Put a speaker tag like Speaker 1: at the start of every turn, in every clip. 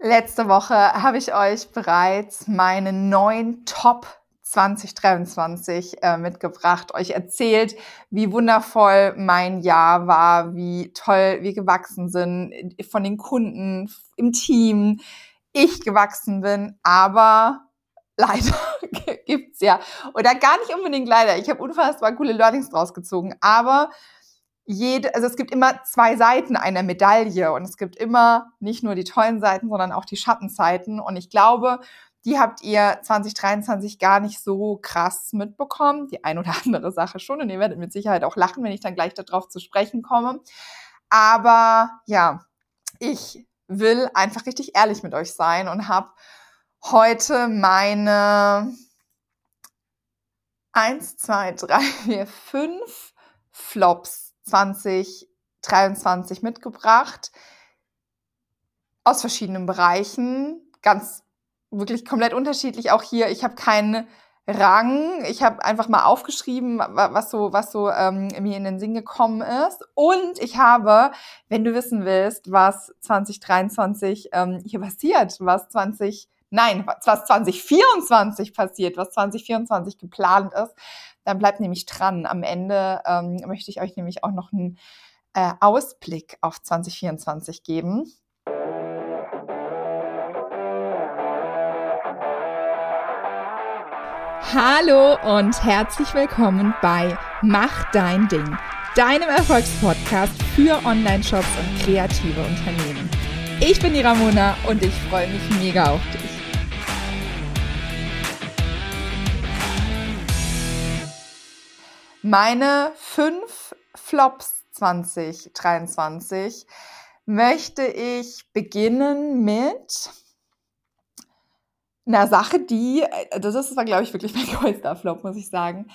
Speaker 1: Letzte Woche habe ich euch bereits meine neuen Top 2023 äh, mitgebracht, euch erzählt, wie wundervoll mein Jahr war, wie toll wir gewachsen sind von den Kunden, im Team, ich gewachsen bin, aber leider gibt's ja oder gar nicht unbedingt leider. Ich habe unfassbar coole Learnings draus gezogen, aber jede, also es gibt immer zwei Seiten einer Medaille und es gibt immer nicht nur die tollen Seiten, sondern auch die Schattenseiten. Und ich glaube, die habt ihr 2023 gar nicht so krass mitbekommen. Die ein oder andere Sache schon. Und ihr werdet mit Sicherheit auch lachen, wenn ich dann gleich darauf zu sprechen komme. Aber ja, ich will einfach richtig ehrlich mit euch sein und habe heute meine eins, zwei, drei, vier, fünf Flops 2023 mitgebracht aus verschiedenen Bereichen, ganz wirklich komplett unterschiedlich. Auch hier, ich habe keinen Rang. Ich habe einfach mal aufgeschrieben, was so, was so ähm, mir in den Sinn gekommen ist. Und ich habe, wenn du wissen willst, was 2023 ähm, hier passiert, was 20 Nein, was 2024 passiert, was 2024 geplant ist, dann bleibt nämlich dran. Am Ende ähm, möchte ich euch nämlich auch noch einen äh, Ausblick auf 2024 geben.
Speaker 2: Hallo und herzlich willkommen bei Mach dein Ding, deinem Erfolgspodcast für Online-Shops und kreative Unternehmen. Ich bin die Ramona und ich freue mich mega auf dich.
Speaker 1: Meine fünf Flops 2023 möchte ich beginnen mit einer Sache, die, also das war, glaube ich, wirklich mein größter Flop, muss ich sagen,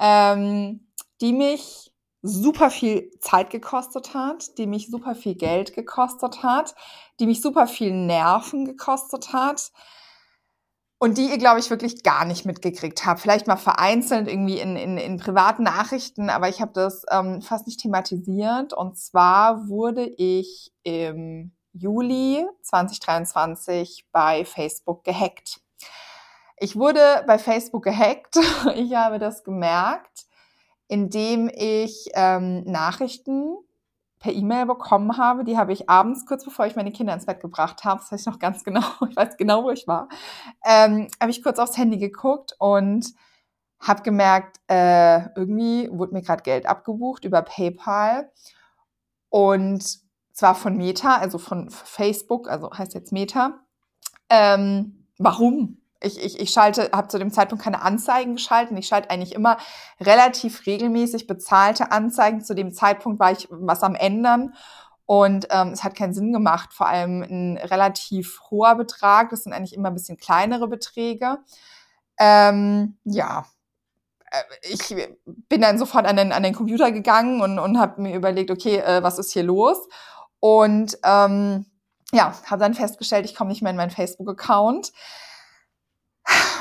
Speaker 1: ähm, die mich super viel Zeit gekostet hat, die mich super viel Geld gekostet hat, die mich super viel Nerven gekostet hat, und die ihr, glaube ich, wirklich gar nicht mitgekriegt habt. Vielleicht mal vereinzelt irgendwie in, in, in privaten Nachrichten, aber ich habe das ähm, fast nicht thematisiert. Und zwar wurde ich im Juli 2023 bei Facebook gehackt. Ich wurde bei Facebook gehackt. Ich habe das gemerkt, indem ich ähm, Nachrichten per E-Mail bekommen habe. Die habe ich abends, kurz bevor ich meine Kinder ins Bett gebracht habe, das weiß ich noch ganz genau, ich weiß genau, wo ich war, ähm, habe ich kurz aufs Handy geguckt und habe gemerkt, äh, irgendwie wurde mir gerade Geld abgebucht über PayPal und zwar von Meta, also von Facebook, also heißt jetzt Meta. Ähm, warum? Ich, ich, ich schalte, habe zu dem Zeitpunkt keine Anzeigen geschalten. Ich schalte eigentlich immer relativ regelmäßig bezahlte Anzeigen. Zu dem Zeitpunkt war ich was am ändern und ähm, es hat keinen Sinn gemacht. Vor allem ein relativ hoher Betrag. Das sind eigentlich immer ein bisschen kleinere Beträge. Ähm, ja, äh, ich bin dann sofort an den, an den Computer gegangen und, und habe mir überlegt, okay, äh, was ist hier los? Und ähm, ja, habe dann festgestellt, ich komme nicht mehr in meinen Facebook-Account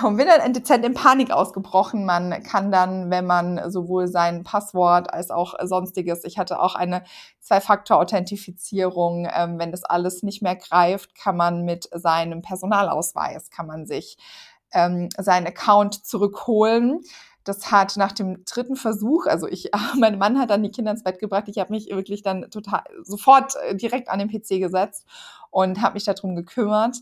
Speaker 1: und bin dann dezent in Panik ausgebrochen. Man kann dann, wenn man sowohl sein Passwort als auch sonstiges, ich hatte auch eine Zwei-Faktor-Authentifizierung, ähm, wenn das alles nicht mehr greift, kann man mit seinem Personalausweis, kann man sich ähm, seinen Account zurückholen. Das hat nach dem dritten Versuch, also ich, mein Mann hat dann die Kinder ins Bett gebracht. Ich habe mich wirklich dann total sofort äh, direkt an den PC gesetzt und habe mich darum gekümmert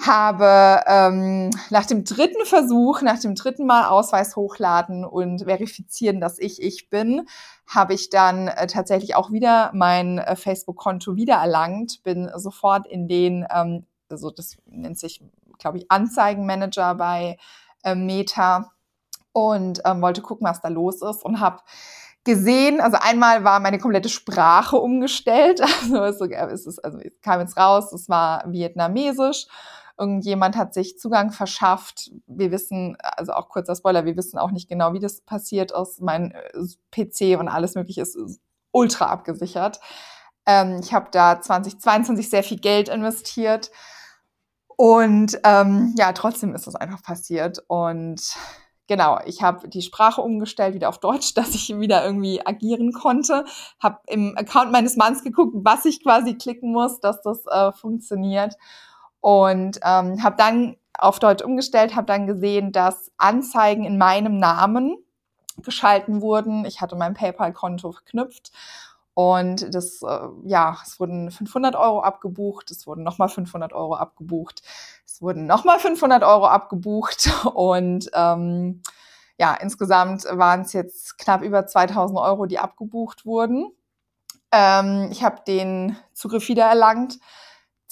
Speaker 1: habe ähm, nach dem dritten Versuch, nach dem dritten Mal Ausweis hochladen und verifizieren, dass ich ich bin, habe ich dann äh, tatsächlich auch wieder mein äh, Facebook-Konto wiedererlangt, bin sofort in den, ähm, also das nennt sich, glaube ich, Anzeigenmanager bei äh, Meta und ähm, wollte gucken, was da los ist und habe gesehen, also einmal war meine komplette Sprache umgestellt, also es, ist, also es kam jetzt raus, es war vietnamesisch Irgendjemand hat sich Zugang verschafft. Wir wissen, also auch kurzer Spoiler, wir wissen auch nicht genau, wie das passiert ist. Mein äh, PC und alles Mögliche ist ultra abgesichert. Ähm, ich habe da 2022 sehr viel Geld investiert. Und ähm, ja, trotzdem ist das einfach passiert. Und genau, ich habe die Sprache umgestellt, wieder auf Deutsch, dass ich wieder irgendwie agieren konnte. Habe im Account meines Manns geguckt, was ich quasi klicken muss, dass das äh, funktioniert. Und ähm, habe dann auf Deutsch umgestellt, habe dann gesehen, dass Anzeigen in meinem Namen geschalten wurden. Ich hatte mein PayPal-Konto verknüpft und das, äh, ja, es wurden 500 Euro abgebucht, es wurden nochmal 500 Euro abgebucht, es wurden nochmal 500 Euro abgebucht und ähm, ja, insgesamt waren es jetzt knapp über 2000 Euro, die abgebucht wurden. Ähm, ich habe den Zugriff wieder erlangt.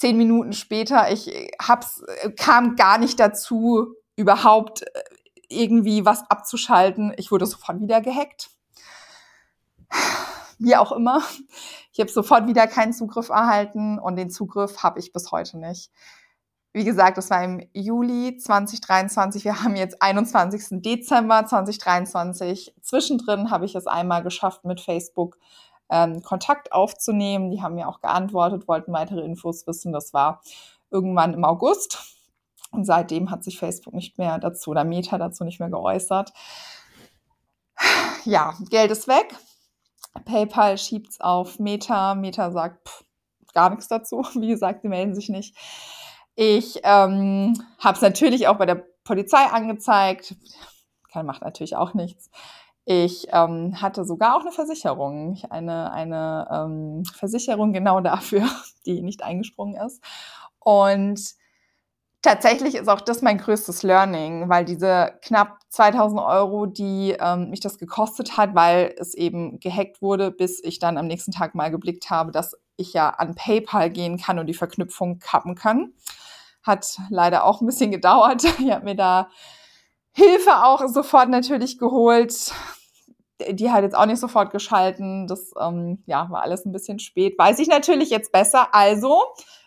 Speaker 1: Zehn Minuten später, ich hab's, kam gar nicht dazu, überhaupt äh, irgendwie was abzuschalten. Ich wurde sofort wieder gehackt. Wie auch immer. Ich habe sofort wieder keinen Zugriff erhalten und den Zugriff habe ich bis heute nicht. Wie gesagt, das war im Juli 2023. Wir haben jetzt 21. Dezember 2023. Zwischendrin habe ich es einmal geschafft, mit Facebook ähm, Kontakt aufzunehmen. Die haben mir auch geantwortet, wollten weitere Infos wissen. Das war irgendwann im August. Und seitdem hat sich Facebook nicht mehr dazu oder Meta dazu nicht mehr geäußert. Ja, Geld ist weg. PayPal schiebt's auf Meta. Meta sagt pff, gar nichts dazu. Wie gesagt, sie melden sich nicht. Ich ähm, habe es natürlich auch bei der Polizei angezeigt. Keine macht natürlich auch nichts. Ich ähm, hatte sogar auch eine Versicherung, eine, eine ähm, Versicherung genau dafür, die nicht eingesprungen ist. Und tatsächlich ist auch das mein größtes Learning, weil diese knapp 2000 Euro, die ähm, mich das gekostet hat, weil es eben gehackt wurde, bis ich dann am nächsten Tag mal geblickt habe, dass ich ja an PayPal gehen kann und die Verknüpfung kappen kann. Hat leider auch ein bisschen gedauert. Ich habe mir da Hilfe auch sofort natürlich geholt. Die hat jetzt auch nicht sofort geschalten. Das ähm, ja, war alles ein bisschen spät. Weiß ich natürlich jetzt besser. Also,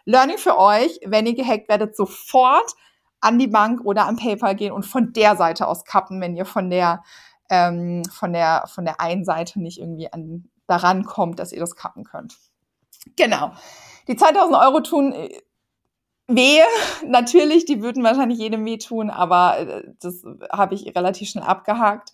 Speaker 1: Learning für euch, wenn ihr gehackt werdet, sofort an die Bank oder an PayPal gehen und von der Seite aus kappen, wenn ihr von der, ähm, von der, von der einen Seite nicht irgendwie an, daran kommt, dass ihr das kappen könnt. Genau. Die 2000 Euro tun äh, weh. Natürlich, die würden wahrscheinlich jedem weh tun, aber äh, das habe ich relativ schnell abgehakt.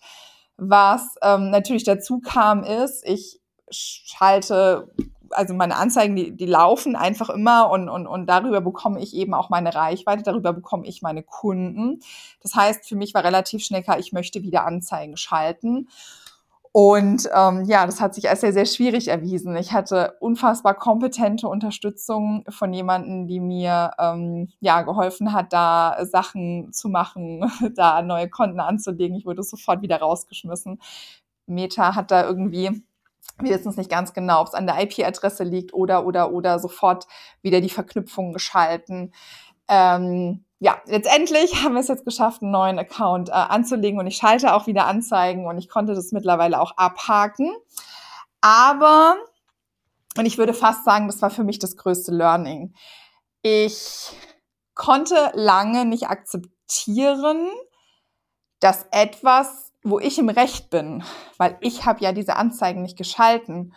Speaker 1: Was ähm, natürlich dazu kam, ist, ich schalte, also meine Anzeigen, die, die laufen einfach immer und, und, und darüber bekomme ich eben auch meine Reichweite, darüber bekomme ich meine Kunden. Das heißt, für mich war relativ schnell klar, ich möchte wieder Anzeigen schalten. Und ähm, ja, das hat sich als sehr, sehr schwierig erwiesen. Ich hatte unfassbar kompetente Unterstützung von jemandem, die mir ähm, ja geholfen hat, da Sachen zu machen, da neue Konten anzulegen. Ich wurde sofort wieder rausgeschmissen. Meta hat da irgendwie wir wissen es nicht ganz genau, ob es an der IP-Adresse liegt oder, oder, oder sofort wieder die Verknüpfung geschalten. Ähm, ja, letztendlich haben wir es jetzt geschafft, einen neuen Account äh, anzulegen und ich schalte auch wieder Anzeigen und ich konnte das mittlerweile auch abhaken. Aber, und ich würde fast sagen, das war für mich das größte Learning. Ich konnte lange nicht akzeptieren, dass etwas, wo ich im Recht bin, weil ich habe ja diese Anzeigen nicht geschalten.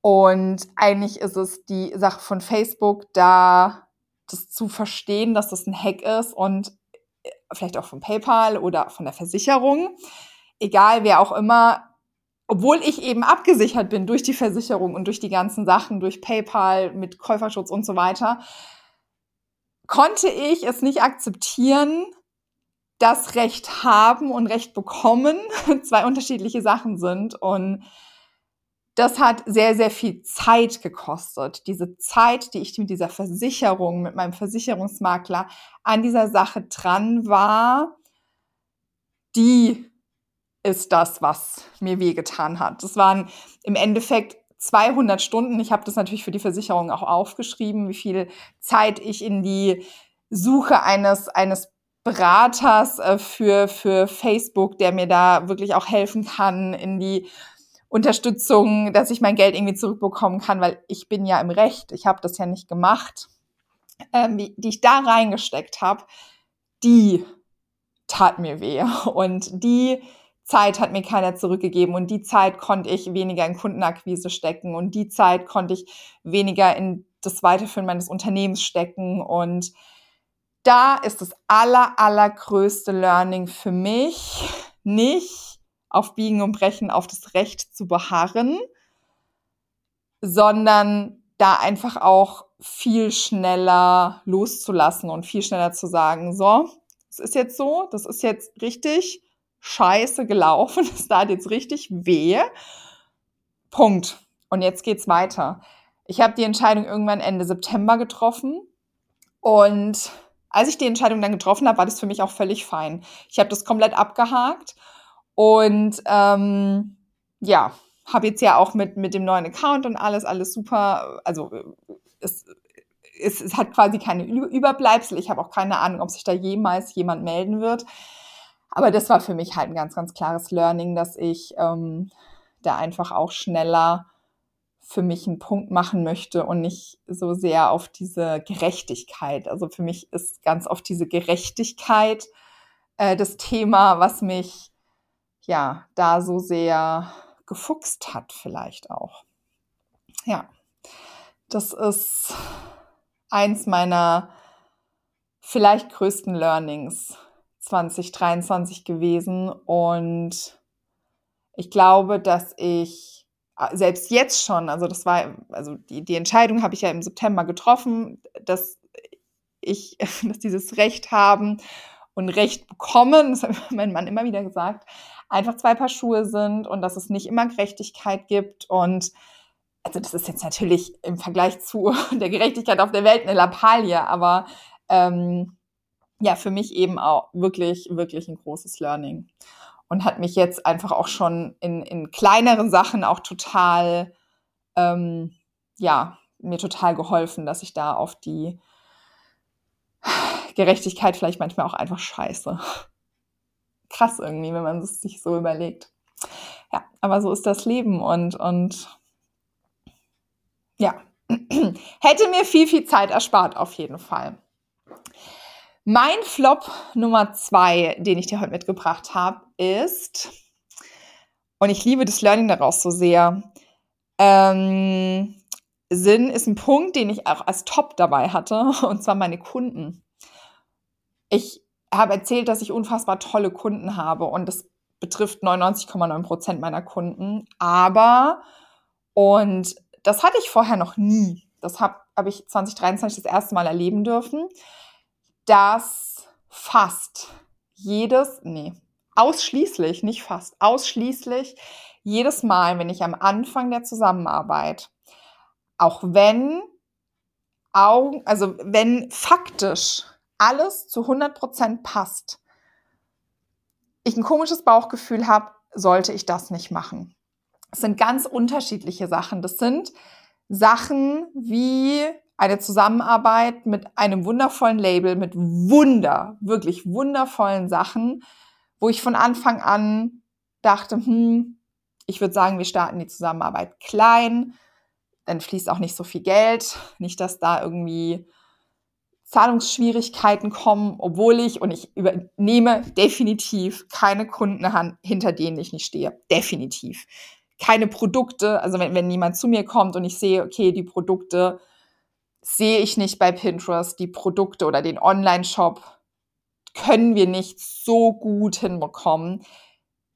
Speaker 1: Und eigentlich ist es die Sache von Facebook, da das zu verstehen, dass das ein Hack ist und äh, vielleicht auch von PayPal oder von der Versicherung, egal wer auch immer, obwohl ich eben abgesichert bin durch die Versicherung und durch die ganzen Sachen, durch PayPal mit Käuferschutz und so weiter, konnte ich es nicht akzeptieren, dass Recht haben und Recht bekommen zwei unterschiedliche Sachen sind. Und das hat sehr, sehr viel Zeit gekostet. Diese Zeit, die ich mit dieser Versicherung, mit meinem Versicherungsmakler an dieser Sache dran war, die ist das, was mir wehgetan hat. Das waren im Endeffekt 200 Stunden. Ich habe das natürlich für die Versicherung auch aufgeschrieben, wie viel Zeit ich in die Suche eines, eines Beraters äh, für, für Facebook, der mir da wirklich auch helfen kann, in die Unterstützung, dass ich mein Geld irgendwie zurückbekommen kann, weil ich bin ja im Recht. Ich habe das ja nicht gemacht. Ähm, die, die ich da reingesteckt habe, die tat mir weh. Und die Zeit hat mir keiner zurückgegeben und die Zeit konnte ich weniger in Kundenakquise stecken und die Zeit konnte ich weniger in das Weiterführen meines Unternehmens stecken und da ist das aller, allergrößte Learning für mich nicht auf Biegen und Brechen auf das Recht zu beharren, sondern da einfach auch viel schneller loszulassen und viel schneller zu sagen, so, es ist jetzt so, das ist jetzt richtig scheiße gelaufen, es tat jetzt richtig weh. Punkt. Und jetzt geht's weiter. Ich habe die Entscheidung irgendwann Ende September getroffen und als ich die Entscheidung dann getroffen habe, war das für mich auch völlig fein. Ich habe das komplett abgehakt und ähm, ja, habe jetzt ja auch mit, mit dem neuen Account und alles, alles super. Also es, es, es hat quasi keine Überbleibsel. Ich habe auch keine Ahnung, ob sich da jemals jemand melden wird. Aber das war für mich halt ein ganz, ganz klares Learning, dass ich ähm, da einfach auch schneller für mich einen Punkt machen möchte und nicht so sehr auf diese Gerechtigkeit. Also für mich ist ganz oft diese Gerechtigkeit äh, das Thema, was mich ja da so sehr gefuchst hat, vielleicht auch. Ja, das ist eins meiner vielleicht größten Learnings 2023 gewesen und ich glaube, dass ich äh, selbst jetzt schon, also das war, also die, die Entscheidung habe ich ja im September getroffen, dass ich, dass dieses Recht haben und Recht bekommen, das hat mein Mann immer wieder gesagt, einfach zwei Paar Schuhe sind und dass es nicht immer Gerechtigkeit gibt und also das ist jetzt natürlich im Vergleich zu der Gerechtigkeit auf der Welt eine Lappalie, aber ähm, ja, für mich eben auch wirklich, wirklich ein großes Learning und hat mich jetzt einfach auch schon in, in kleineren Sachen auch total, ähm, ja, mir total geholfen, dass ich da auf die Gerechtigkeit vielleicht manchmal auch einfach scheiße. Krass irgendwie, wenn man es sich so überlegt. Ja, aber so ist das Leben und, und ja, hätte mir viel, viel Zeit erspart auf jeden Fall. Mein Flop Nummer zwei, den ich dir heute mitgebracht habe, ist, und ich liebe das Learning daraus so sehr, ähm, Sinn ist ein Punkt, den ich auch als Top dabei hatte, und zwar meine Kunden. Ich habe erzählt, dass ich unfassbar tolle Kunden habe und das betrifft 99,9 Prozent meiner Kunden. Aber, und das hatte ich vorher noch nie. Das habe hab ich 2023 das erste Mal erleben dürfen dass fast jedes, nee, ausschließlich, nicht fast, ausschließlich jedes Mal, wenn ich am Anfang der Zusammenarbeit, auch wenn Augen, also wenn faktisch alles zu 100% passt, ich ein komisches Bauchgefühl habe, sollte ich das nicht machen. Es sind ganz unterschiedliche Sachen. Das sind Sachen wie eine Zusammenarbeit mit einem wundervollen Label, mit wunder, wirklich wundervollen Sachen, wo ich von Anfang an dachte, hm, ich würde sagen, wir starten die Zusammenarbeit klein, dann fließt auch nicht so viel Geld, nicht, dass da irgendwie Zahlungsschwierigkeiten kommen, obwohl ich, und ich übernehme definitiv keine Kunden hinter denen ich nicht stehe. Definitiv. Keine Produkte, also wenn, wenn jemand zu mir kommt und ich sehe, okay, die Produkte sehe ich nicht bei Pinterest die Produkte oder den Online-Shop können wir nicht so gut hinbekommen,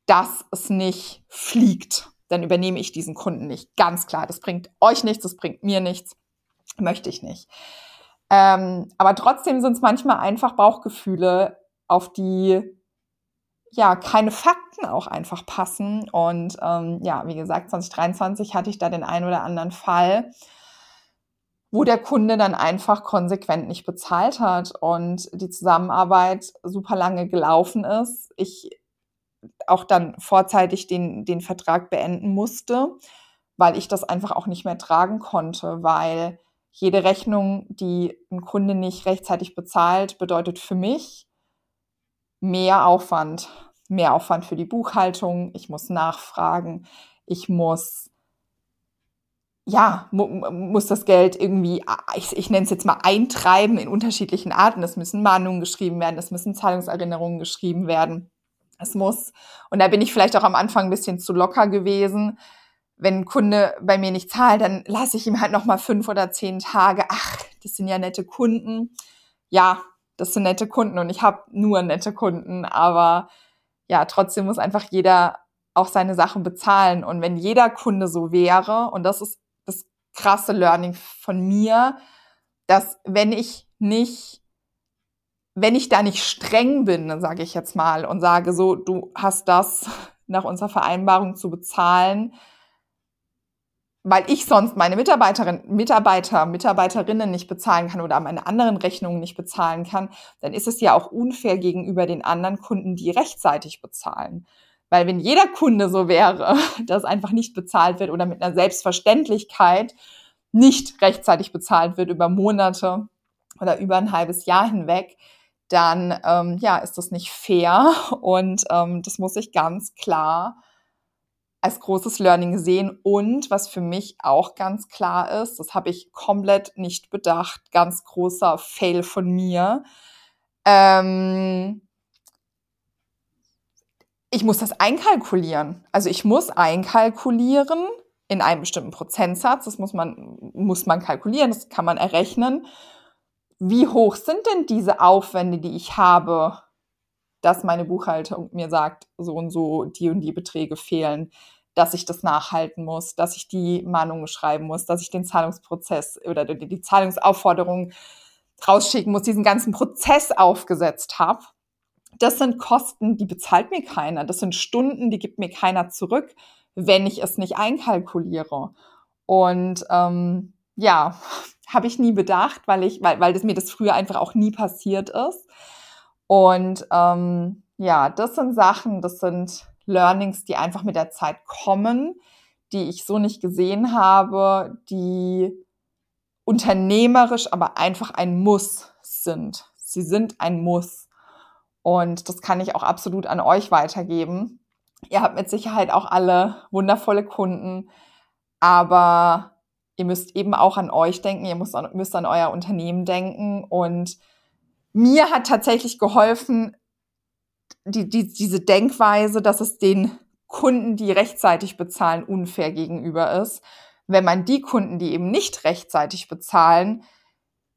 Speaker 1: dass es nicht fliegt. Dann übernehme ich diesen Kunden nicht. Ganz klar, das bringt euch nichts, das bringt mir nichts. Möchte ich nicht. Ähm, aber trotzdem sind es manchmal einfach Bauchgefühle, auf die ja keine Fakten auch einfach passen. Und ähm, ja, wie gesagt, 2023 hatte ich da den einen oder anderen Fall wo der Kunde dann einfach konsequent nicht bezahlt hat und die Zusammenarbeit super lange gelaufen ist. Ich auch dann vorzeitig den, den Vertrag beenden musste, weil ich das einfach auch nicht mehr tragen konnte, weil jede Rechnung, die ein Kunde nicht rechtzeitig bezahlt, bedeutet für mich mehr Aufwand. Mehr Aufwand für die Buchhaltung. Ich muss nachfragen. Ich muss ja, mu muss das Geld irgendwie, ich, ich nenne es jetzt mal eintreiben in unterschiedlichen Arten. Es müssen Mahnungen geschrieben werden, es müssen Zahlungserinnerungen geschrieben werden. Es muss, und da bin ich vielleicht auch am Anfang ein bisschen zu locker gewesen. Wenn ein Kunde bei mir nicht zahlt, dann lasse ich ihm halt nochmal fünf oder zehn Tage. Ach, das sind ja nette Kunden. Ja, das sind nette Kunden und ich habe nur nette Kunden, aber ja, trotzdem muss einfach jeder auch seine Sachen bezahlen. Und wenn jeder Kunde so wäre, und das ist krasse Learning von mir, dass wenn ich nicht, wenn ich da nicht streng bin, sage ich jetzt mal, und sage so, du hast das nach unserer Vereinbarung zu bezahlen, weil ich sonst meine Mitarbeiterinnen, Mitarbeiter, Mitarbeiterinnen nicht bezahlen kann oder meine anderen Rechnungen nicht bezahlen kann, dann ist es ja auch unfair gegenüber den anderen Kunden, die rechtzeitig bezahlen. Weil wenn jeder Kunde so wäre, dass einfach nicht bezahlt wird oder mit einer Selbstverständlichkeit nicht rechtzeitig bezahlt wird über Monate oder über ein halbes Jahr hinweg, dann ähm, ja ist das nicht fair und ähm, das muss ich ganz klar als großes Learning sehen. Und was für mich auch ganz klar ist, das habe ich komplett nicht bedacht, ganz großer Fail von mir. Ähm, ich muss das einkalkulieren. Also ich muss einkalkulieren in einem bestimmten Prozentsatz. Das muss man, muss man kalkulieren, das kann man errechnen. Wie hoch sind denn diese Aufwände, die ich habe dass meine Buchhaltung mir sagt, so und so die und die Beträge fehlen, dass ich das nachhalten muss, dass ich die Mahnungen schreiben muss, dass ich den Zahlungsprozess oder die, die Zahlungsaufforderung rausschicken muss, diesen ganzen Prozess aufgesetzt habe. Das sind Kosten, die bezahlt mir keiner. Das sind Stunden, die gibt mir keiner zurück, wenn ich es nicht einkalkuliere. Und ähm, ja, habe ich nie bedacht, weil ich, weil, weil das mir das früher einfach auch nie passiert ist. Und ähm, ja, das sind Sachen, das sind Learnings, die einfach mit der Zeit kommen, die ich so nicht gesehen habe, die unternehmerisch aber einfach ein Muss sind. Sie sind ein Muss. Und das kann ich auch absolut an euch weitergeben. Ihr habt mit Sicherheit auch alle wundervolle Kunden, aber ihr müsst eben auch an euch denken, ihr müsst an, müsst an euer Unternehmen denken und mir hat tatsächlich geholfen, die, die, diese Denkweise, dass es den Kunden, die rechtzeitig bezahlen, unfair gegenüber ist, wenn man die Kunden, die eben nicht rechtzeitig bezahlen,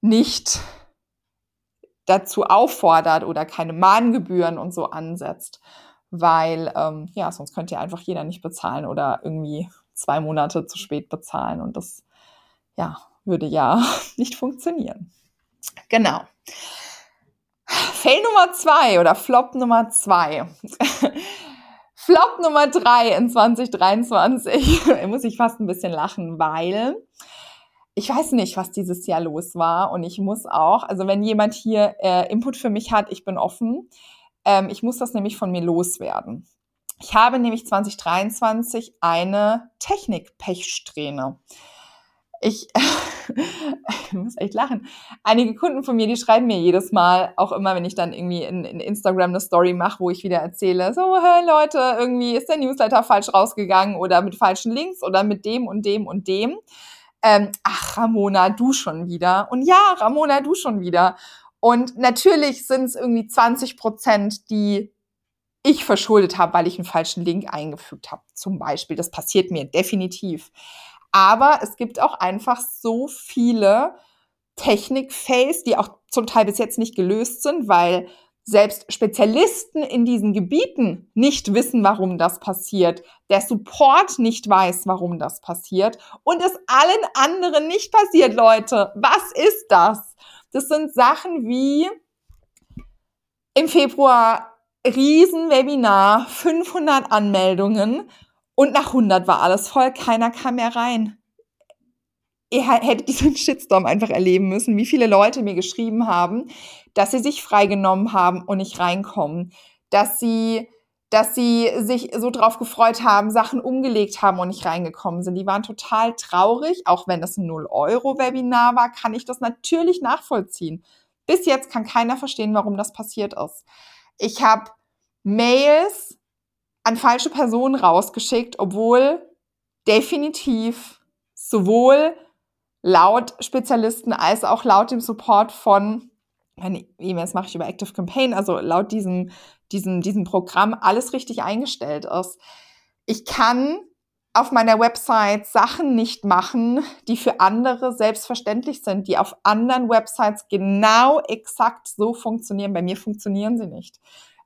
Speaker 1: nicht dazu auffordert oder keine Mahngebühren und so ansetzt, weil ähm, ja, sonst könnte ja einfach jeder nicht bezahlen oder irgendwie zwei Monate zu spät bezahlen und das ja würde ja nicht funktionieren. Genau. Fail Nummer zwei oder Flop Nummer zwei. Flop Nummer drei in 2023. da muss ich fast ein bisschen lachen, weil ich weiß nicht, was dieses Jahr los war. Und ich muss auch, also wenn jemand hier äh, Input für mich hat, ich bin offen. Ähm, ich muss das nämlich von mir loswerden. Ich habe nämlich 2023 eine Technik-Pechsträhne ich, ich muss echt lachen. Einige Kunden von mir, die schreiben mir jedes Mal, auch immer, wenn ich dann irgendwie in, in Instagram eine Story mache, wo ich wieder erzähle, so, hey Leute, irgendwie ist der Newsletter falsch rausgegangen oder mit falschen Links oder mit dem und dem und dem. Ähm, ach, Ramona, du schon wieder. Und ja, Ramona, du schon wieder. Und natürlich sind es irgendwie 20 Prozent, die ich verschuldet habe, weil ich einen falschen Link eingefügt habe, zum Beispiel. Das passiert mir definitiv. Aber es gibt auch einfach so viele Technik-Fails, die auch zum Teil bis jetzt nicht gelöst sind, weil selbst Spezialisten in diesen Gebieten nicht wissen, warum das passiert, der Support nicht weiß, warum das passiert und es allen anderen nicht passiert, Leute. Was ist das? Das sind Sachen wie im Februar Riesenwebinar, 500 Anmeldungen und nach 100 war alles voll, keiner kam mehr rein. Ihr hättet diesen Shitstorm einfach erleben müssen, wie viele Leute mir geschrieben haben, dass sie sich freigenommen haben und nicht reinkommen, dass sie dass sie sich so drauf gefreut haben, Sachen umgelegt haben und nicht reingekommen sind. Die waren total traurig, auch wenn das ein 0-Euro-Webinar war, kann ich das natürlich nachvollziehen. Bis jetzt kann keiner verstehen, warum das passiert ist. Ich habe Mails an falsche Personen rausgeschickt, obwohl definitiv sowohl laut Spezialisten als auch laut dem Support von meine E-Mails mache ich über Active Campaign, also laut diesem, diesem, diesem Programm alles richtig eingestellt ist. Ich kann auf meiner Website Sachen nicht machen, die für andere selbstverständlich sind, die auf anderen Websites genau exakt so funktionieren. Bei mir funktionieren sie nicht.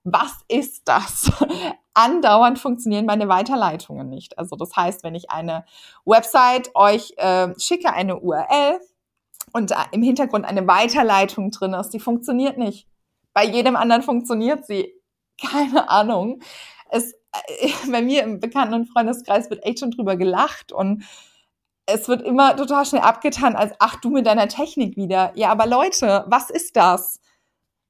Speaker 1: Was ist das? Andauernd funktionieren meine Weiterleitungen nicht. Also das heißt, wenn ich eine Website euch äh, schicke, eine URL und im Hintergrund eine Weiterleitung drin ist, die funktioniert nicht. Bei jedem anderen funktioniert sie. Keine Ahnung. Es, äh, bei mir im Bekannten- und Freundeskreis wird echt schon drüber gelacht und es wird immer total schnell abgetan als, ach du mit deiner Technik wieder. Ja, aber Leute, was ist das?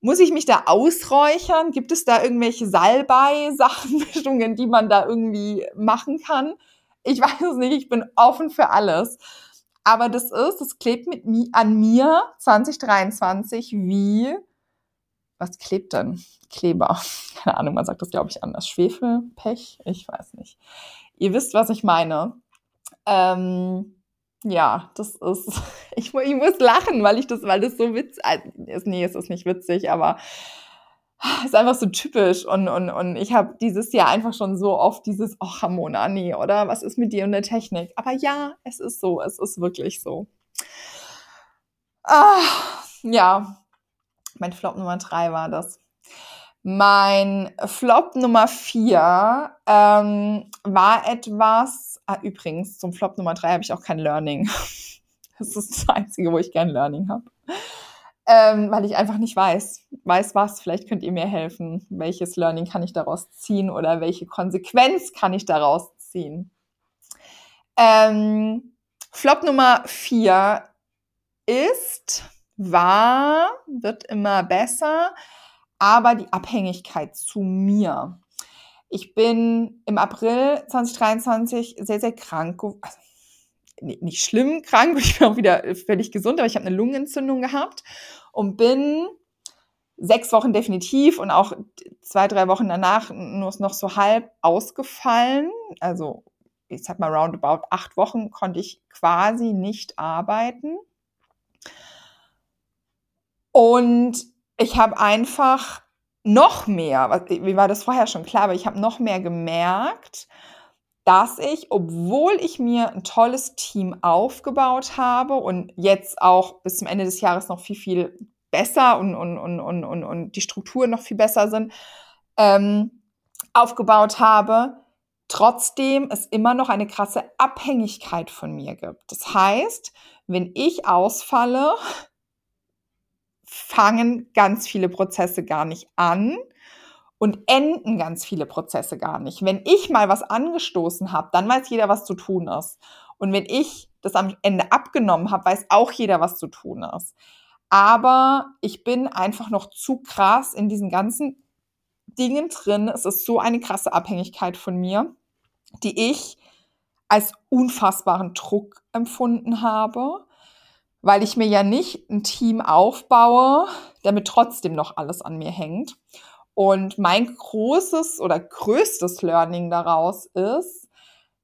Speaker 1: Muss ich mich da ausräuchern? Gibt es da irgendwelche Salbei-Sachenmischungen, die man da irgendwie machen kann? Ich weiß es nicht, ich bin offen für alles. Aber das ist, das klebt mit mi an mir 2023 wie, was klebt denn? Kleber. Keine Ahnung, man sagt das, glaube ich, anders. Schwefel, Pech, ich weiß nicht. Ihr wisst, was ich meine. Ähm, ja, das ist, ich, ich, muss lachen, weil ich das, weil das so witzig ist. Nee, es ist nicht witzig, aber es ist einfach so typisch. Und, und, und ich habe dieses Jahr einfach schon so oft dieses, oh, Ramona, nee, oder? Was ist mit dir und der Technik? Aber ja, es ist so, es ist wirklich so. Ah, ja, mein Flop Nummer drei war das. Mein Flop Nummer vier ähm, war etwas, ah, übrigens, zum Flop Nummer drei habe ich auch kein Learning. Das ist das Einzige, wo ich kein Learning habe. Ähm, weil ich einfach nicht weiß, weiß was, vielleicht könnt ihr mir helfen. Welches Learning kann ich daraus ziehen oder welche Konsequenz kann ich daraus ziehen? Ähm, Flop Nummer vier ist, war, wird immer besser, aber die Abhängigkeit zu mir. Ich bin im April 2023 sehr, sehr krank, also nicht schlimm krank, ich bin auch wieder völlig gesund, aber ich habe eine Lungenentzündung gehabt und bin sechs Wochen definitiv und auch zwei, drei Wochen danach nur noch so halb ausgefallen. Also ich sag mal roundabout acht Wochen konnte ich quasi nicht arbeiten. Und ich habe einfach noch mehr, wie war das vorher schon klar, aber ich habe noch mehr gemerkt, dass ich, obwohl ich mir ein tolles Team aufgebaut habe und jetzt auch bis zum Ende des Jahres noch viel, viel besser und, und, und, und, und, und die Strukturen noch viel besser sind, ähm, aufgebaut habe, trotzdem es immer noch eine krasse Abhängigkeit von mir gibt. Das heißt, wenn ich ausfalle, fangen ganz viele Prozesse gar nicht an und enden ganz viele Prozesse gar nicht. Wenn ich mal was angestoßen habe, dann weiß jeder, was zu tun ist. Und wenn ich das am Ende abgenommen habe, weiß auch jeder, was zu tun ist. Aber ich bin einfach noch zu krass in diesen ganzen Dingen drin. Es ist so eine krasse Abhängigkeit von mir, die ich als unfassbaren Druck empfunden habe weil ich mir ja nicht ein Team aufbaue, damit trotzdem noch alles an mir hängt. Und mein großes oder größtes Learning daraus ist,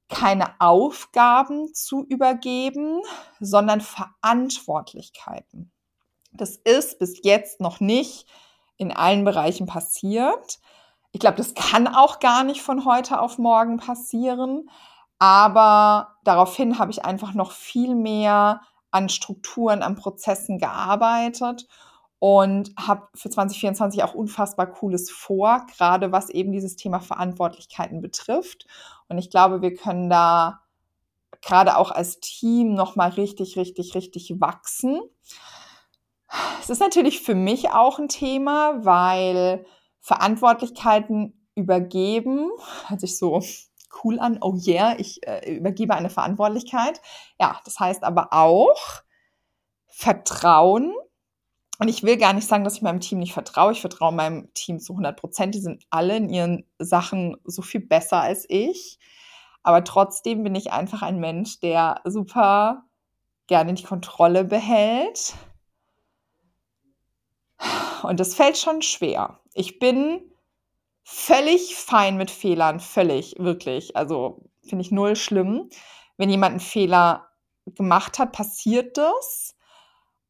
Speaker 1: keine Aufgaben zu übergeben, sondern Verantwortlichkeiten. Das ist bis jetzt noch nicht in allen Bereichen passiert. Ich glaube, das kann auch gar nicht von heute auf morgen passieren. Aber daraufhin habe ich einfach noch viel mehr an Strukturen, an Prozessen gearbeitet und habe für 2024 auch unfassbar cooles vor, gerade was eben dieses Thema Verantwortlichkeiten betrifft. Und ich glaube, wir können da gerade auch als Team noch mal richtig, richtig, richtig wachsen. Es ist natürlich für mich auch ein Thema, weil Verantwortlichkeiten übergeben, hört sich so cool an, oh yeah, ich äh, übergebe eine Verantwortlichkeit. Ja, das heißt aber auch Vertrauen. Und ich will gar nicht sagen, dass ich meinem Team nicht vertraue. Ich vertraue meinem Team zu 100 Prozent. Die sind alle in ihren Sachen so viel besser als ich. Aber trotzdem bin ich einfach ein Mensch, der super gerne die Kontrolle behält. Und das fällt schon schwer. Ich bin völlig fein mit Fehlern, völlig, wirklich. Also finde ich null schlimm. Wenn jemand einen Fehler gemacht hat, passiert das.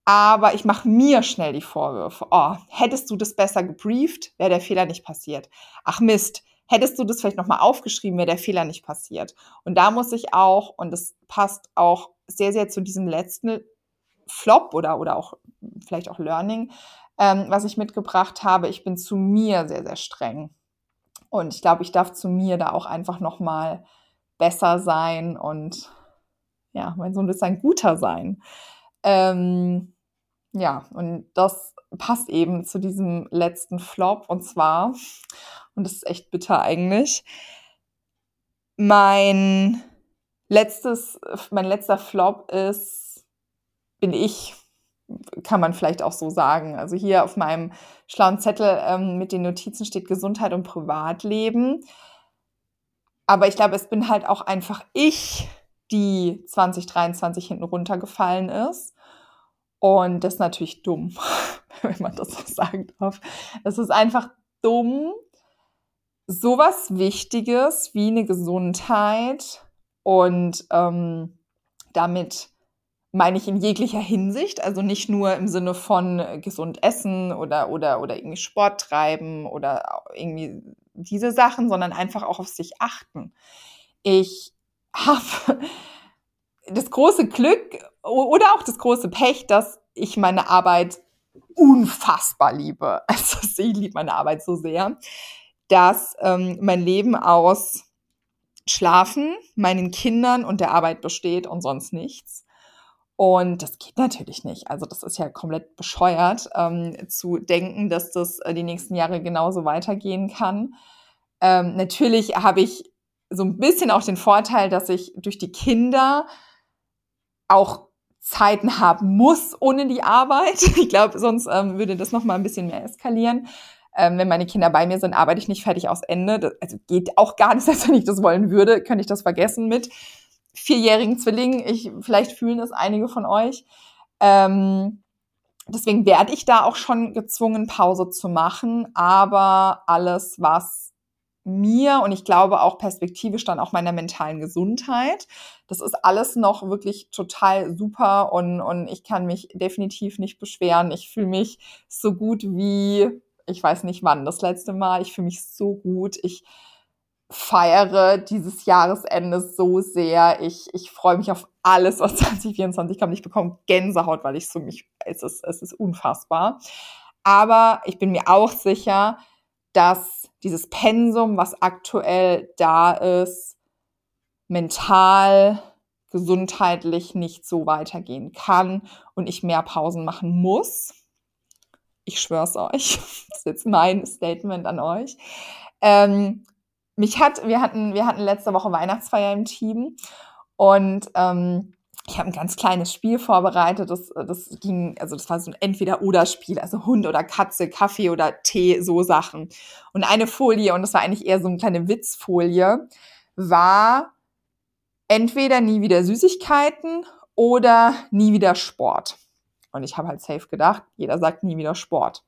Speaker 1: Aber ich mache mir schnell die Vorwürfe. Oh, hättest du das besser gebrieft, wäre der Fehler nicht passiert. Ach Mist, hättest du das vielleicht nochmal aufgeschrieben, wäre der Fehler nicht passiert. Und da muss ich auch, und das passt auch sehr, sehr zu diesem letzten Flop oder, oder auch vielleicht auch Learning, ähm, was ich mitgebracht habe. Ich bin zu mir sehr, sehr streng. Und ich glaube, ich darf zu mir da auch einfach nochmal besser sein und ja, mein Sohn ist ein guter sein. Ähm, ja, und das passt eben zu diesem letzten Flop und zwar, und das ist echt bitter eigentlich, mein letztes, mein letzter Flop ist, bin ich, kann man vielleicht auch so sagen. Also hier auf meinem schlauen Zettel ähm, mit den Notizen steht Gesundheit und Privatleben. Aber ich glaube, es bin halt auch einfach ich, die 2023 hinten runtergefallen ist. Und das ist natürlich dumm, wenn man das so sagen darf. Es ist einfach dumm, sowas Wichtiges wie eine Gesundheit und ähm, damit meine ich in jeglicher Hinsicht, also nicht nur im Sinne von gesund essen oder, oder, oder irgendwie Sport treiben oder irgendwie diese Sachen, sondern einfach auch auf sich achten. Ich habe das große Glück oder auch das große Pech, dass ich meine Arbeit unfassbar liebe. Also ich liebe meine Arbeit so sehr, dass ähm, mein Leben aus Schlafen, meinen Kindern und der Arbeit besteht und sonst nichts. Und das geht natürlich nicht. Also das ist ja komplett bescheuert, ähm, zu denken, dass das äh, die nächsten Jahre genauso weitergehen kann. Ähm, natürlich habe ich so ein bisschen auch den Vorteil, dass ich durch die Kinder auch Zeiten haben muss ohne die Arbeit. Ich glaube, sonst ähm, würde das noch mal ein bisschen mehr eskalieren. Ähm, wenn meine Kinder bei mir sind, arbeite ich nicht fertig aus Ende. Das, also geht auch gar nicht, als wenn ich das wollen würde, könnte ich das vergessen mit vierjährigen Zwillingen. Ich, vielleicht fühlen das einige von euch. Ähm, deswegen werde ich da auch schon gezwungen, Pause zu machen. Aber alles, was mir und ich glaube auch perspektivisch dann auch meiner mentalen Gesundheit. Das ist alles noch wirklich total super und, und ich kann mich definitiv nicht beschweren. Ich fühle mich so gut wie, ich weiß nicht wann, das letzte Mal. Ich fühle mich so gut. Ich feiere dieses Jahresende so sehr. Ich, ich freue mich auf alles, was 2024 kommt. Ich bekomme Gänsehaut, weil ich so mich, es ist, es ist unfassbar. Aber ich bin mir auch sicher, dass dieses Pensum, was aktuell da ist, mental, gesundheitlich nicht so weitergehen kann und ich mehr Pausen machen muss. Ich schwör's euch. Das ist jetzt mein Statement an euch. Ähm, mich hat, wir hatten, wir hatten letzte Woche Weihnachtsfeier im Team und ähm, ich habe ein ganz kleines Spiel vorbereitet. Das, das ging, also das war so ein Entweder-Oder-Spiel, also Hund oder Katze, Kaffee oder Tee, so Sachen. Und eine Folie, und das war eigentlich eher so eine kleine Witzfolie, war entweder nie wieder Süßigkeiten oder nie wieder Sport. Und ich habe halt safe gedacht, jeder sagt nie wieder Sport.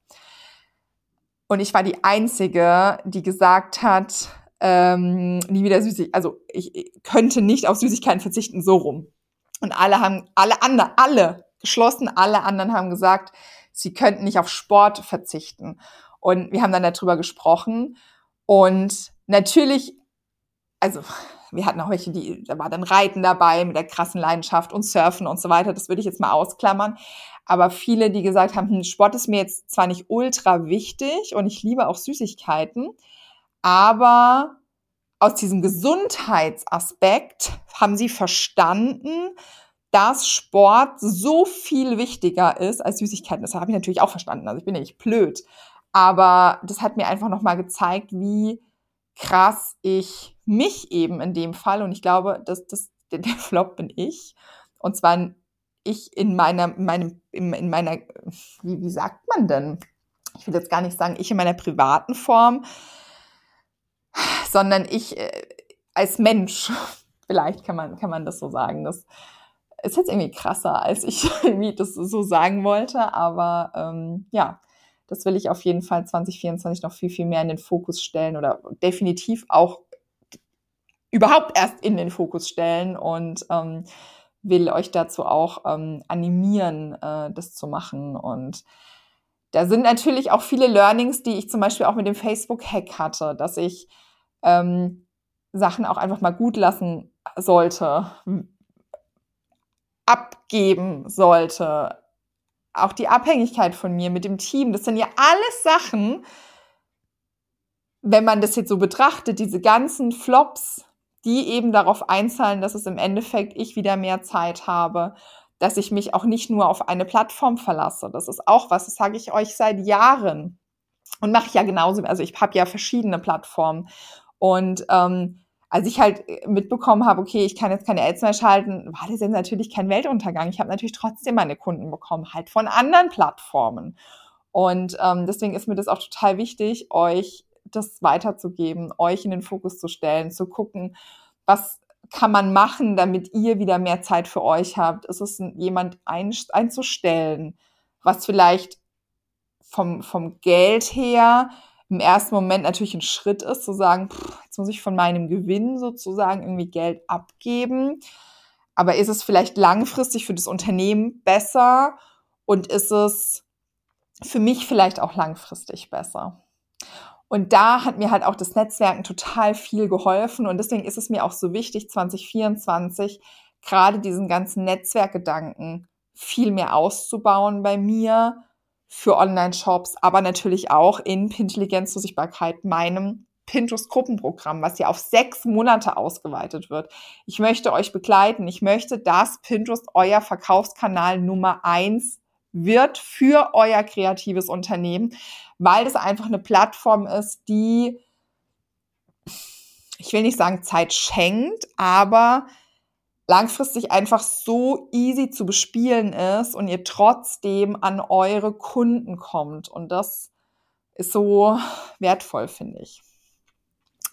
Speaker 1: Und ich war die Einzige, die gesagt hat, ähm, nie wieder Süßigkeiten, also ich könnte nicht auf Süßigkeiten verzichten, so rum. Und alle haben, alle anderen, alle, geschlossen, alle anderen haben gesagt, sie könnten nicht auf Sport verzichten. Und wir haben dann darüber gesprochen. Und natürlich, also wir hatten auch welche, die, da war dann Reiten dabei mit der krassen Leidenschaft und Surfen und so weiter. Das würde ich jetzt mal ausklammern. Aber viele, die gesagt haben, hm, Sport ist mir jetzt zwar nicht ultra wichtig und ich liebe auch Süßigkeiten, aber aus diesem Gesundheitsaspekt haben sie verstanden, dass Sport so viel wichtiger ist als Süßigkeiten. Das habe ich natürlich auch verstanden. Also ich bin ja nicht blöd. Aber das hat mir einfach nochmal gezeigt, wie krass ich mich eben in dem Fall, und ich glaube, dass das, der, Flop bin ich. Und zwar ich in meiner, in meinem, in, in meiner, wie, wie sagt man denn? Ich will jetzt gar nicht sagen, ich in meiner privaten Form, sondern ich äh, als Mensch, vielleicht kann man, kann man das so sagen. Das ist jetzt irgendwie krasser, als ich irgendwie das so sagen wollte, aber ähm, ja, das will ich auf jeden Fall 2024 noch viel, viel mehr in den Fokus stellen oder definitiv auch überhaupt erst in den Fokus stellen und ähm, will euch dazu auch ähm, animieren, äh, das zu machen. Und da sind natürlich auch viele Learnings, die ich zum Beispiel auch mit dem Facebook-Hack hatte, dass ich ähm, Sachen auch einfach mal gut lassen sollte, abgeben sollte, auch die Abhängigkeit von mir mit dem Team, das sind ja alles Sachen, wenn man das jetzt so betrachtet, diese ganzen Flops, die eben darauf einzahlen, dass es im Endeffekt ich wieder mehr Zeit habe, dass ich mich auch nicht nur auf eine Plattform verlasse. Das ist auch was, das sage ich euch seit Jahren und mache ich ja genauso. Also ich habe ja verschiedene Plattformen und ähm, als ich halt mitbekommen habe, okay, ich kann jetzt keine Ads mehr schalten, war das jetzt natürlich kein Weltuntergang. Ich habe natürlich trotzdem meine Kunden bekommen, halt von anderen Plattformen. Und ähm, deswegen ist mir das auch total wichtig, euch das weiterzugeben, euch in den Fokus zu stellen, zu gucken, was kann man machen, damit ihr wieder mehr Zeit für euch habt? Ist es jemand ein, einzustellen, was vielleicht vom, vom Geld her im ersten Moment natürlich ein Schritt ist, zu sagen, pff, jetzt muss ich von meinem Gewinn sozusagen irgendwie Geld abgeben. Aber ist es vielleicht langfristig für das Unternehmen besser und ist es für mich vielleicht auch langfristig besser? Und da hat mir halt auch das Netzwerken total viel geholfen. Und deswegen ist es mir auch so wichtig, 2024 gerade diesen ganzen Netzwerkgedanken viel mehr auszubauen bei mir für Online-Shops, aber natürlich auch in Pintelligenz zur Sichtbarkeit, meinem Pinterest-Gruppenprogramm, was ja auf sechs Monate ausgeweitet wird. Ich möchte euch begleiten. Ich möchte, dass Pinterest euer Verkaufskanal Nummer eins wird für euer kreatives Unternehmen, weil das einfach eine Plattform ist, die, ich will nicht sagen Zeit schenkt, aber langfristig einfach so easy zu bespielen ist und ihr trotzdem an eure Kunden kommt. Und das ist so wertvoll, finde ich.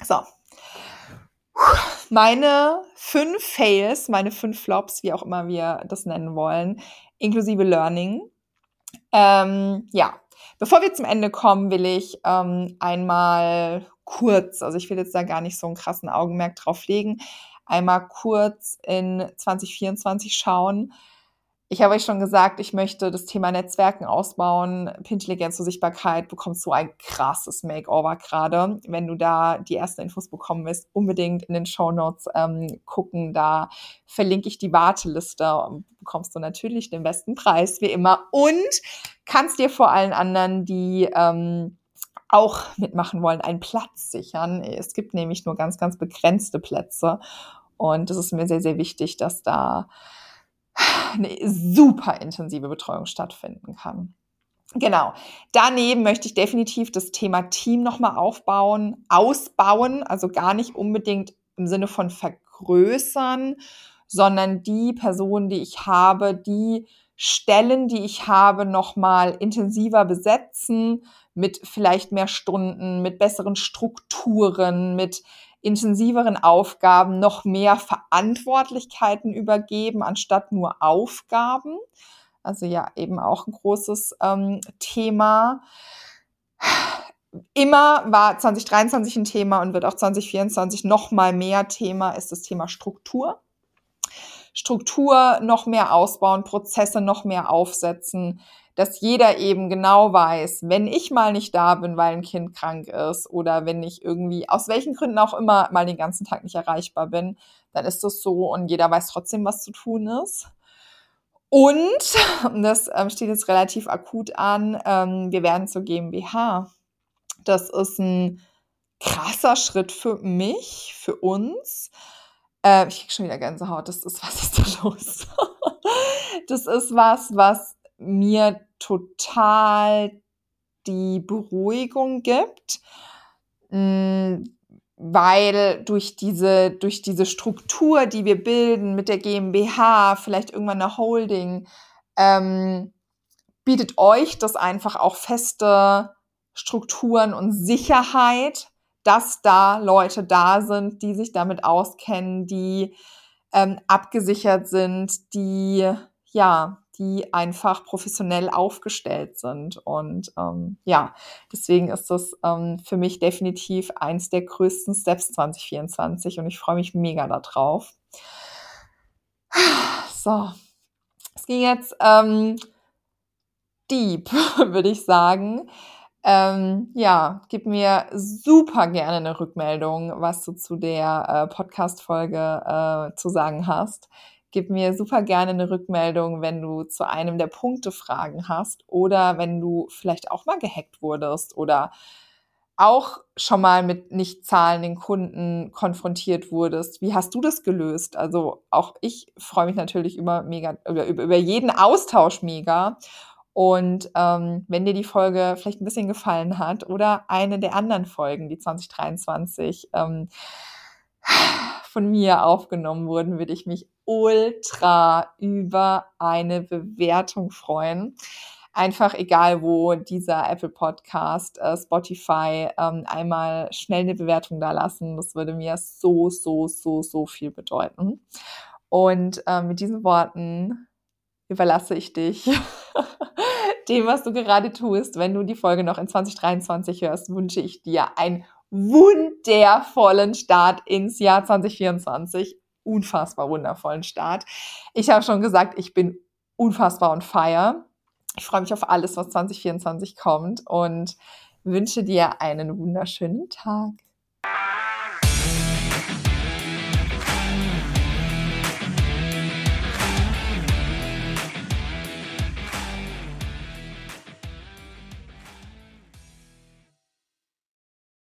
Speaker 1: So. Meine fünf Fails, meine fünf Flops, wie auch immer wir das nennen wollen, inklusive Learning. Ähm, ja, bevor wir zum Ende kommen, will ich ähm, einmal kurz, also ich will jetzt da gar nicht so einen krassen Augenmerk drauf legen, einmal kurz in 2024 schauen. Ich habe euch schon gesagt, ich möchte das Thema Netzwerken ausbauen. Intelligenz zur Sichtbarkeit bekommst du ein krasses Makeover gerade. Wenn du da die ersten Infos bekommen willst, unbedingt in den Show Notes ähm, gucken. Da verlinke ich die Warteliste bekommst du natürlich den besten Preis, wie immer. Und kannst dir vor allen anderen, die ähm, auch mitmachen wollen, einen Platz sichern. Es gibt nämlich nur ganz, ganz begrenzte Plätze. Und es ist mir sehr, sehr wichtig, dass da eine super intensive Betreuung stattfinden kann. Genau. Daneben möchte ich definitiv das Thema Team nochmal aufbauen, ausbauen, also gar nicht unbedingt im Sinne von vergrößern, sondern die Personen, die ich habe, die Stellen, die ich habe, nochmal intensiver besetzen mit vielleicht mehr Stunden, mit besseren Strukturen, mit intensiveren Aufgaben noch mehr Verantwortlichkeiten übergeben, anstatt nur Aufgaben. Also ja, eben auch ein großes ähm, Thema. Immer war 2023 ein Thema und wird auch 2024 noch mal mehr Thema, ist das Thema Struktur. Struktur noch mehr ausbauen, Prozesse noch mehr aufsetzen, dass jeder eben genau weiß, wenn ich mal nicht da bin, weil ein Kind krank ist oder wenn ich irgendwie aus welchen Gründen auch immer mal den ganzen Tag nicht erreichbar bin, dann ist das so und jeder weiß trotzdem, was zu tun ist. Und, das ähm, steht jetzt relativ akut an, ähm, wir werden zur GmbH. Das ist ein krasser Schritt für mich, für uns. Äh, ich krieg schon wieder Gänsehaut. Das ist, was ist da los? das ist was, was mir total die Beruhigung gibt, mm, weil durch diese, durch diese Struktur, die wir bilden mit der GmbH, vielleicht irgendwann eine Holding, ähm, bietet euch das einfach auch feste Strukturen und Sicherheit, dass da Leute da sind, die sich damit auskennen, die ähm, abgesichert sind, die ja die einfach professionell aufgestellt sind. Und ähm, ja, deswegen ist das ähm, für mich definitiv eins der größten Steps 2024 und ich freue mich mega darauf. So, es ging jetzt ähm, deep, würde ich sagen. Ähm, ja, gib mir super gerne eine Rückmeldung, was du zu der äh, Podcast-Folge äh, zu sagen hast Gib mir super gerne eine Rückmeldung, wenn du zu einem der Punkte Fragen hast oder wenn du vielleicht auch mal gehackt wurdest oder auch schon mal mit nicht zahlenden Kunden konfrontiert wurdest. Wie hast du das gelöst? Also auch ich freue mich natürlich über mega über, über jeden Austausch mega. Und ähm, wenn dir die Folge vielleicht ein bisschen gefallen hat oder eine der anderen Folgen, die 2023 ähm, von mir aufgenommen wurden, würde ich mich ultra über eine Bewertung freuen einfach egal wo dieser Apple Podcast, äh, Spotify, ähm, einmal schnell eine Bewertung da lassen. Das würde mir so, so, so, so viel bedeuten. Und äh, mit diesen Worten überlasse ich dich dem, was du gerade tust. Wenn du die Folge noch in 2023 hörst, wünsche ich dir einen wundervollen Start ins Jahr 2024. Unfassbar wundervollen Start. Ich habe schon gesagt, ich bin unfassbar on fire. Ich freue mich auf alles, was 2024 kommt und wünsche dir einen wunderschönen Tag.